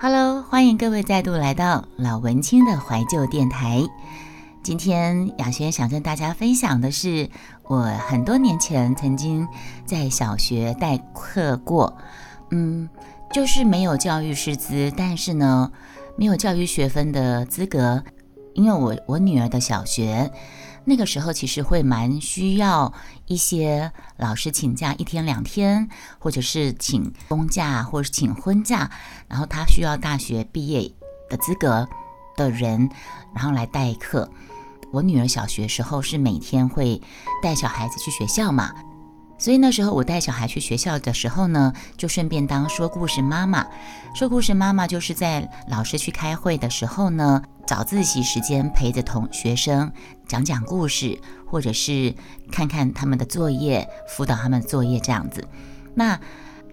Hello，欢迎各位再度来到老文青的怀旧电台。今天雅轩想跟大家分享的是，我很多年前曾经在小学代课过，嗯，就是没有教育师资，但是呢，没有教育学分的资格，因为我我女儿的小学。那个时候其实会蛮需要一些老师请假一天两天，或者是请公假，或者是请婚假，然后他需要大学毕业的资格的人，然后来代课。我女儿小学时候是每天会带小孩子去学校嘛。所以那时候我带小孩去学校的时候呢，就顺便当说故事妈妈。说故事妈妈就是在老师去开会的时候呢，早自习时间陪着同学生讲讲故事，或者是看看他们的作业，辅导他们作业这样子。那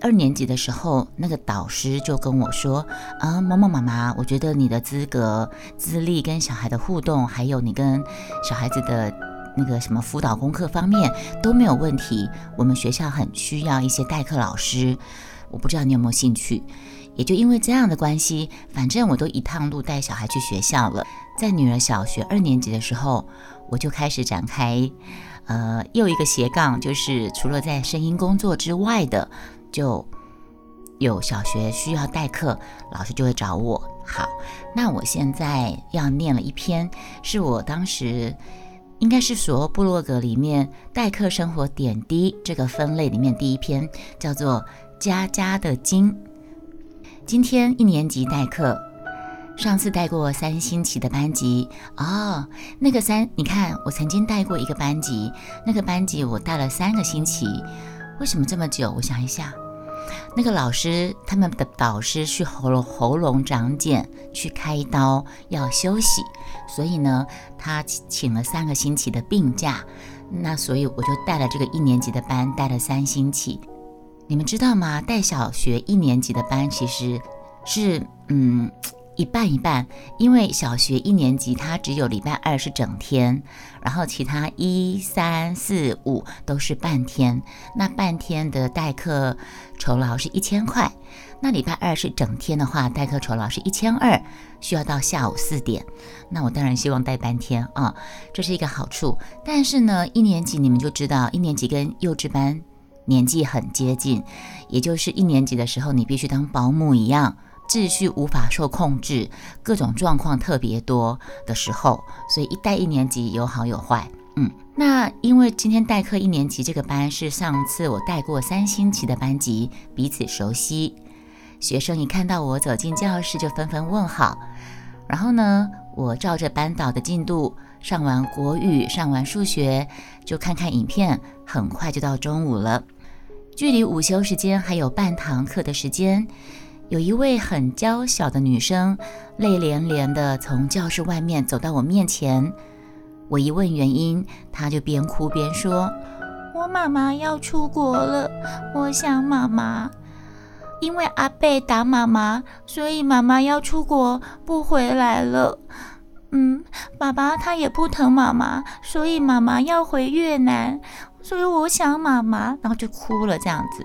二年级的时候，那个导师就跟我说：“啊，某某妈妈，我觉得你的资格、资历跟小孩的互动，还有你跟小孩子的。”那个什么辅导功课方面都没有问题，我们学校很需要一些代课老师，我不知道你有没有兴趣。也就因为这样的关系，反正我都一趟路带小孩去学校了。在女儿小学二年级的时候，我就开始展开，呃，又一个斜杠，就是除了在声音工作之外的，就有小学需要代课，老师就会找我。好，那我现在要念了一篇，是我当时。应该是所有部落格里面代课生活点滴这个分类里面第一篇，叫做《家家的经》。今天一年级代课，上次带过三星期的班级哦。那个三，你看我曾经带过一个班级，那个班级我带了三个星期，为什么这么久？我想一下。那个老师他们的导师去喉咙喉咙长茧，去开刀要休息，所以呢，他请了三个星期的病假。那所以我就带了这个一年级的班，带了三星期。你们知道吗？带小学一年级的班其实是嗯。一半一半，因为小学一年级它只有礼拜二是整天，然后其他一三四五都是半天。那半天的代课酬劳是一千块，那礼拜二是整天的话，代课酬劳是一千二，需要到下午四点。那我当然希望带半天啊，这是一个好处。但是呢，一年级你们就知道，一年级跟幼稚班年纪很接近，也就是一年级的时候，你必须当保姆一样。秩序无法受控制，各种状况特别多的时候，所以一带一年级有好有坏。嗯，那因为今天代课一年级这个班是上次我带过三星期的班级，彼此熟悉，学生一看到我走进教室就纷纷问好。然后呢，我照着班导的进度上完国语，上完数学，就看看影片，很快就到中午了，距离午休时间还有半堂课的时间。有一位很娇小的女生，泪连连地从教室外面走到我面前。我一问原因，她就边哭边说：“我妈妈要出国了，我想妈妈。因为阿贝打妈妈，所以妈妈要出国不回来了。嗯，爸爸他也不疼妈妈，所以妈妈要回越南。所以我想妈妈，然后就哭了这样子。”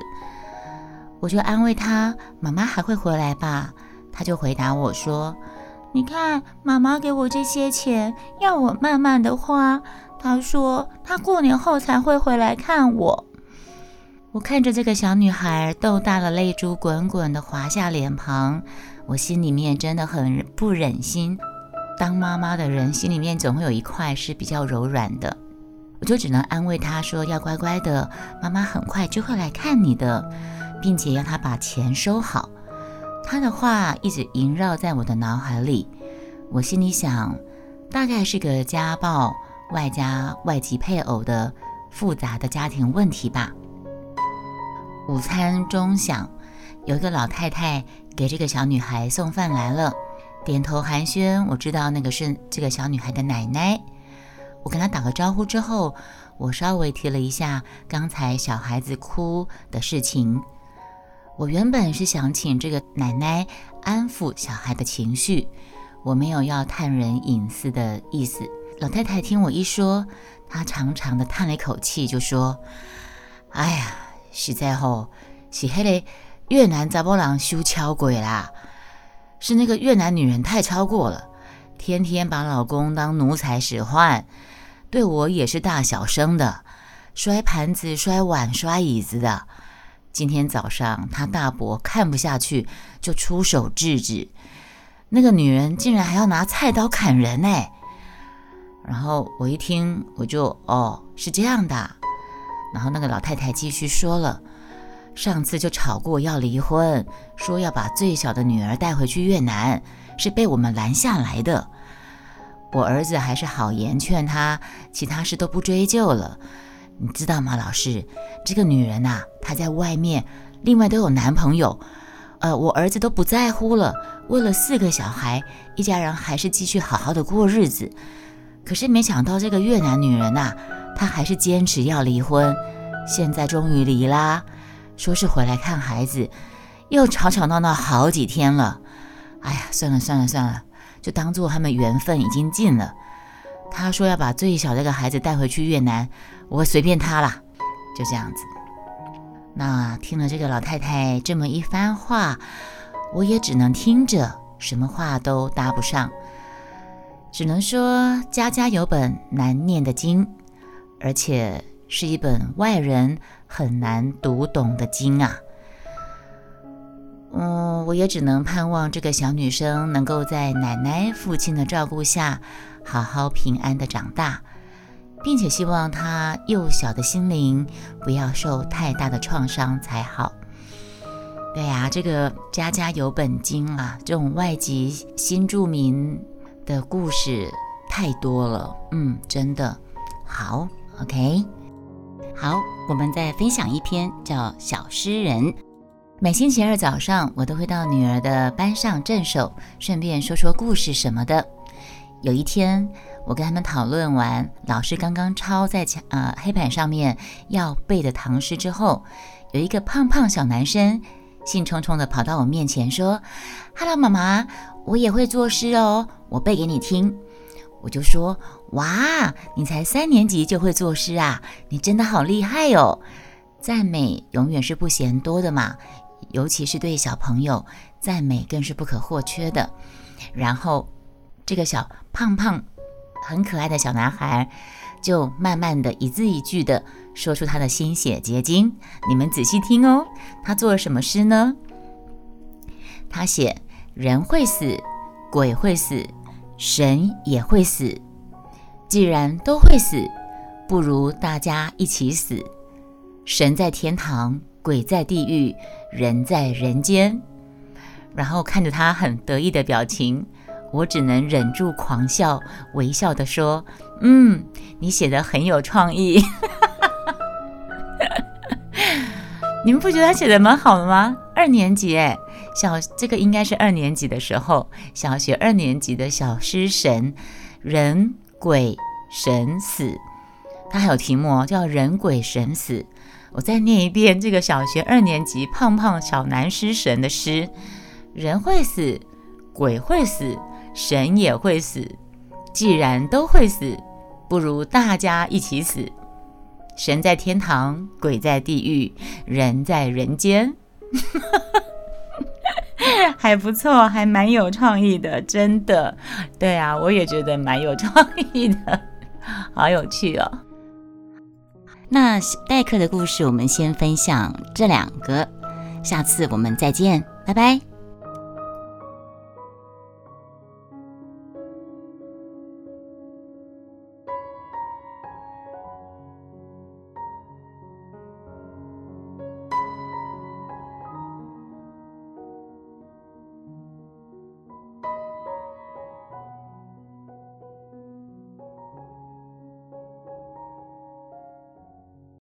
我就安慰他：“妈妈还会回来吧？”他就回答我说：“你看，妈妈给我这些钱，要我慢慢的花。他说他过年后才会回来看我。”我看着这个小女孩豆大的泪珠滚滚的滑下脸庞，我心里面真的很不忍心。当妈妈的人心里面总会有一块是比较柔软的，我就只能安慰她说：“要乖乖的，妈妈很快就会来看你的。”并且要他把钱收好，他的话一直萦绕在我的脑海里。我心里想，大概是个家暴外加外籍配偶的复杂的家庭问题吧。午餐钟响，有一个老太太给这个小女孩送饭来了，点头寒暄。我知道那个是这个小女孩的奶奶。我跟他打个招呼之后，我稍微提了一下刚才小孩子哭的事情。我原本是想请这个奶奶安抚小孩的情绪，我没有要探人隐私的意思。老太太听我一说，她长长的叹了一口气，就说：“哎呀，实在吼，是迄个越南杂波郎修敲鬼啦。是那个越南女人太超过了，天天把老公当奴才使唤，对我也是大小声的，摔盘子、摔碗、摔椅子的。今天早上，他大伯看不下去，就出手制止。那个女人竟然还要拿菜刀砍人哎！然后我一听，我就哦，是这样的。然后那个老太太继续说了，上次就吵过要离婚，说要把最小的女儿带回去越南，是被我们拦下来的。我儿子还是好言劝他，其他事都不追究了。你知道吗，老师？这个女人呐，她在外面另外都有男朋友。呃，我儿子都不在乎了，为了四个小孩，一家人还是继续好好的过日子。可是没想到这个越南女人呐，她还是坚持要离婚。现在终于离啦，说是回来看孩子，又吵吵闹闹好几天了。哎呀，算了算了算了，就当做他们缘分已经尽了。他说要把最小这个孩子带回去越南，我随便他啦，就这样子。那听了这个老太太这么一番话，我也只能听着，什么话都搭不上，只能说家家有本难念的经，而且是一本外人很难读懂的经啊。嗯，我也只能盼望这个小女生能够在奶奶、父亲的照顾下，好好平安的长大。并且希望她幼小的心灵不要受太大的创伤才好。对呀，这个家家有本经啊，这种外籍新住民的故事太多了。嗯，真的好。OK，好，我们再分享一篇叫《小诗人》。每星期二早上，我都会到女儿的班上镇守，顺便说说故事什么的。有一天。我跟他们讨论完老师刚刚抄在墙呃黑板上面要背的唐诗之后，有一个胖胖小男生兴冲冲地跑到我面前说：“Hello，妈妈，我也会作诗哦，我背给你听。”我就说：“哇，你才三年级就会作诗啊，你真的好厉害哦！”赞美永远是不嫌多的嘛，尤其是对小朋友，赞美更是不可或缺的。然后这个小胖胖。很可爱的小男孩，就慢慢的一字一句的说出他的心血结晶。你们仔细听哦，他做了什么诗呢？他写：人会死，鬼会死，神也会死。既然都会死，不如大家一起死。神在天堂，鬼在地狱，人在人间。然后看着他很得意的表情。我只能忍住狂笑，微笑地说：“嗯，你写的很有创意。你们不觉得他写的蛮好的吗？二年级哎，小这个应该是二年级的时候，小学二年级的小诗神，人鬼神死，他还有题目哦，叫人鬼神死。我再念一遍这个小学二年级胖胖小男诗神的诗：人会死，鬼会死。”神也会死，既然都会死，不如大家一起死。神在天堂，鬼在地狱，人在人间，还不错，还蛮有创意的，真的。对啊，我也觉得蛮有创意的，好有趣哦。那代课的故事，我们先分享这两个，下次我们再见，拜拜。